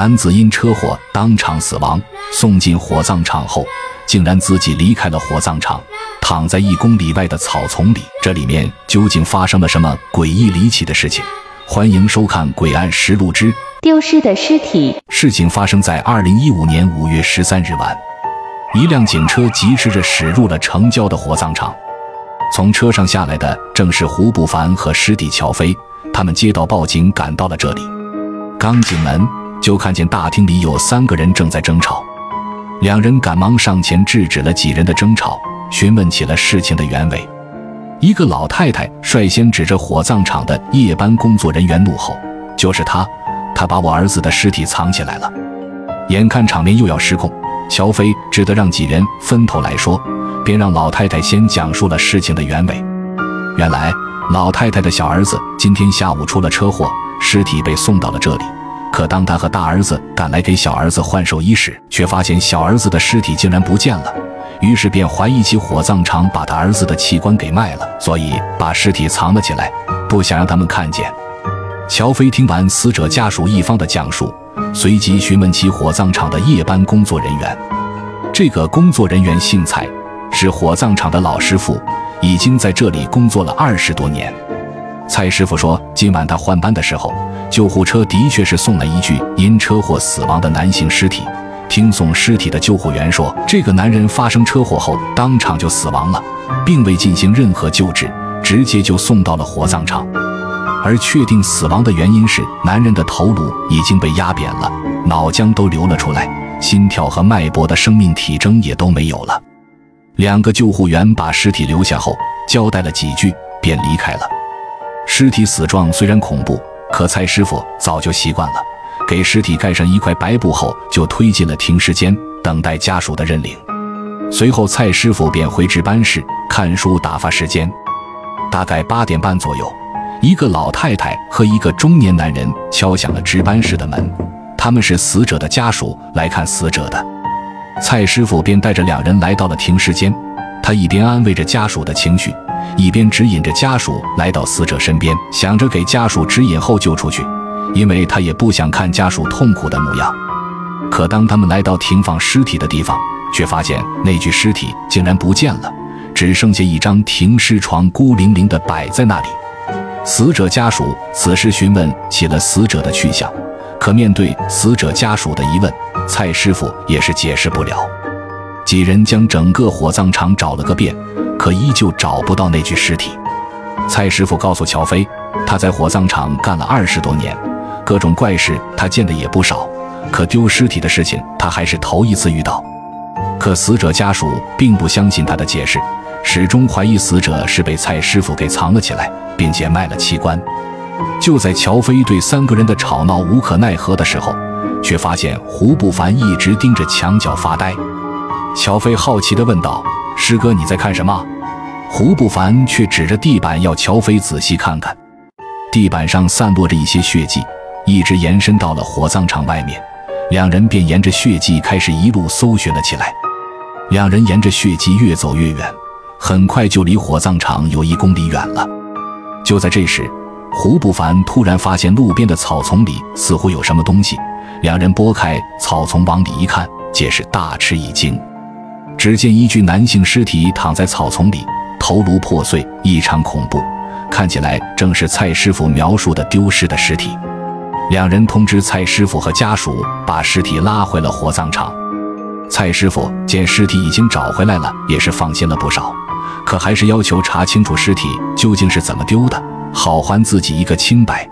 男子因车祸当场死亡，送进火葬场后，竟然自己离开了火葬场，躺在一公里外的草丛里。这里面究竟发生了什么诡异离奇的事情？欢迎收看《诡案实录之丢失的尸体》。事情发生在二零一五年五月十三日晚，一辆警车疾驰着驶入了城郊的火葬场。从车上下来的正是胡不凡和师弟乔飞，他们接到报警赶到了这里。刚进门。就看见大厅里有三个人正在争吵，两人赶忙上前制止了几人的争吵，询问起了事情的原委。一个老太太率先指着火葬场的夜班工作人员怒吼：“就是他，他把我儿子的尸体藏起来了！”眼看场面又要失控，乔飞只得让几人分头来说，便让老太太先讲述了事情的原委。原来，老太太的小儿子今天下午出了车祸，尸体被送到了这里。可当他和大儿子赶来给小儿子换寿衣时，却发现小儿子的尸体竟然不见了，于是便怀疑起火葬场把他儿子的器官给卖了，所以把尸体藏了起来，不想让他们看见。乔飞听完死者家属一方的讲述，随即询问起火葬场的夜班工作人员。这个工作人员姓蔡，是火葬场的老师傅，已经在这里工作了二十多年。蔡师傅说，今晚他换班的时候。救护车的确是送了一具因车祸死亡的男性尸体。听送尸体的救护员说，这个男人发生车祸后当场就死亡了，并未进行任何救治，直接就送到了火葬场。而确定死亡的原因是，男人的头颅已经被压扁了，脑浆都流了出来，心跳和脉搏的生命体征也都没有了。两个救护员把尸体留下后，交代了几句，便离开了。尸体死状虽然恐怖。可蔡师傅早就习惯了，给尸体盖上一块白布后，就推进了停尸间，等待家属的认领。随后，蔡师傅便回值班室看书打发时间。大概八点半左右，一个老太太和一个中年男人敲响了值班室的门，他们是死者的家属来看死者的。蔡师傅便带着两人来到了停尸间，他一边安慰着家属的情绪。一边指引着家属来到死者身边，想着给家属指引后救出去，因为他也不想看家属痛苦的模样。可当他们来到停放尸体的地方，却发现那具尸体竟然不见了，只剩下一张停尸床孤零零地摆在那里。死者家属此时询问起了死者的去向，可面对死者家属的疑问，蔡师傅也是解释不了。几人将整个火葬场找了个遍。可依旧找不到那具尸体。蔡师傅告诉乔飞，他在火葬场干了二十多年，各种怪事他见的也不少，可丢尸体的事情他还是头一次遇到。可死者家属并不相信他的解释，始终怀疑死者是被蔡师傅给藏了起来，并且卖了器官。就在乔飞对三个人的吵闹无可奈何的时候，却发现胡不凡一直盯着墙角发呆。乔飞好奇地问道。师哥，你在看什么？胡不凡却指着地板要乔飞仔细看看。地板上散落着一些血迹，一直延伸到了火葬场外面。两人便沿着血迹开始一路搜寻了起来。两人沿着血迹越走越远，很快就离火葬场有一公里远了。就在这时，胡不凡突然发现路边的草丛里似乎有什么东西。两人拨开草丛往里一看，皆是大吃一惊。只见一具男性尸体躺在草丛里，头颅破碎，异常恐怖，看起来正是蔡师傅描述的丢失的尸体。两人通知蔡师傅和家属，把尸体拉回了火葬场。蔡师傅见尸体已经找回来了，也是放心了不少，可还是要求查清楚尸体究竟是怎么丢的，好还自己一个清白。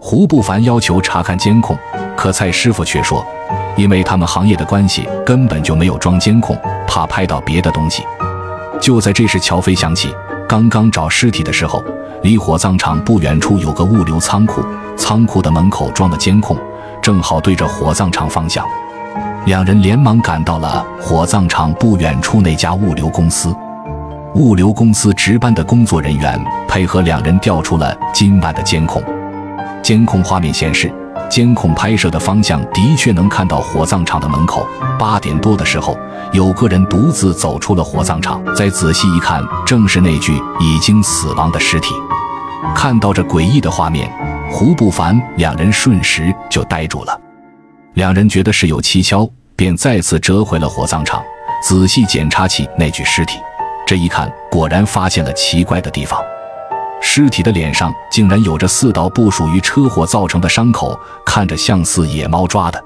胡不凡要求查看监控，可蔡师傅却说。因为他们行业的关系，根本就没有装监控，怕拍到别的东西。就在这时，乔飞想起刚刚找尸体的时候，离火葬场不远处有个物流仓库，仓库的门口装了监控，正好对着火葬场方向。两人连忙赶到了火葬场不远处那家物流公司。物流公司值班的工作人员配合两人调出了今晚的监控，监控画面显示。监控拍摄的方向的确能看到火葬场的门口。八点多的时候，有个人独自走出了火葬场。再仔细一看，正是那具已经死亡的尸体。看到这诡异的画面，胡不凡两人瞬时就呆住了。两人觉得事有蹊跷，便再次折回了火葬场，仔细检查起那具尸体。这一看，果然发现了奇怪的地方。尸体的脸上竟然有着四道不属于车祸造成的伤口，看着像似野猫抓的。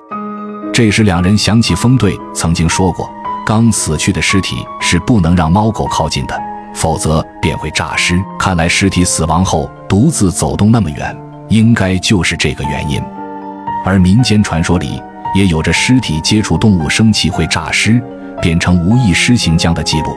这时，两人想起风队曾经说过，刚死去的尸体是不能让猫狗靠近的，否则便会诈尸。看来，尸体死亡后独自走动那么远，应该就是这个原因。而民间传说里也有着尸体接触动物生气会诈尸，变成无意识形僵的记录。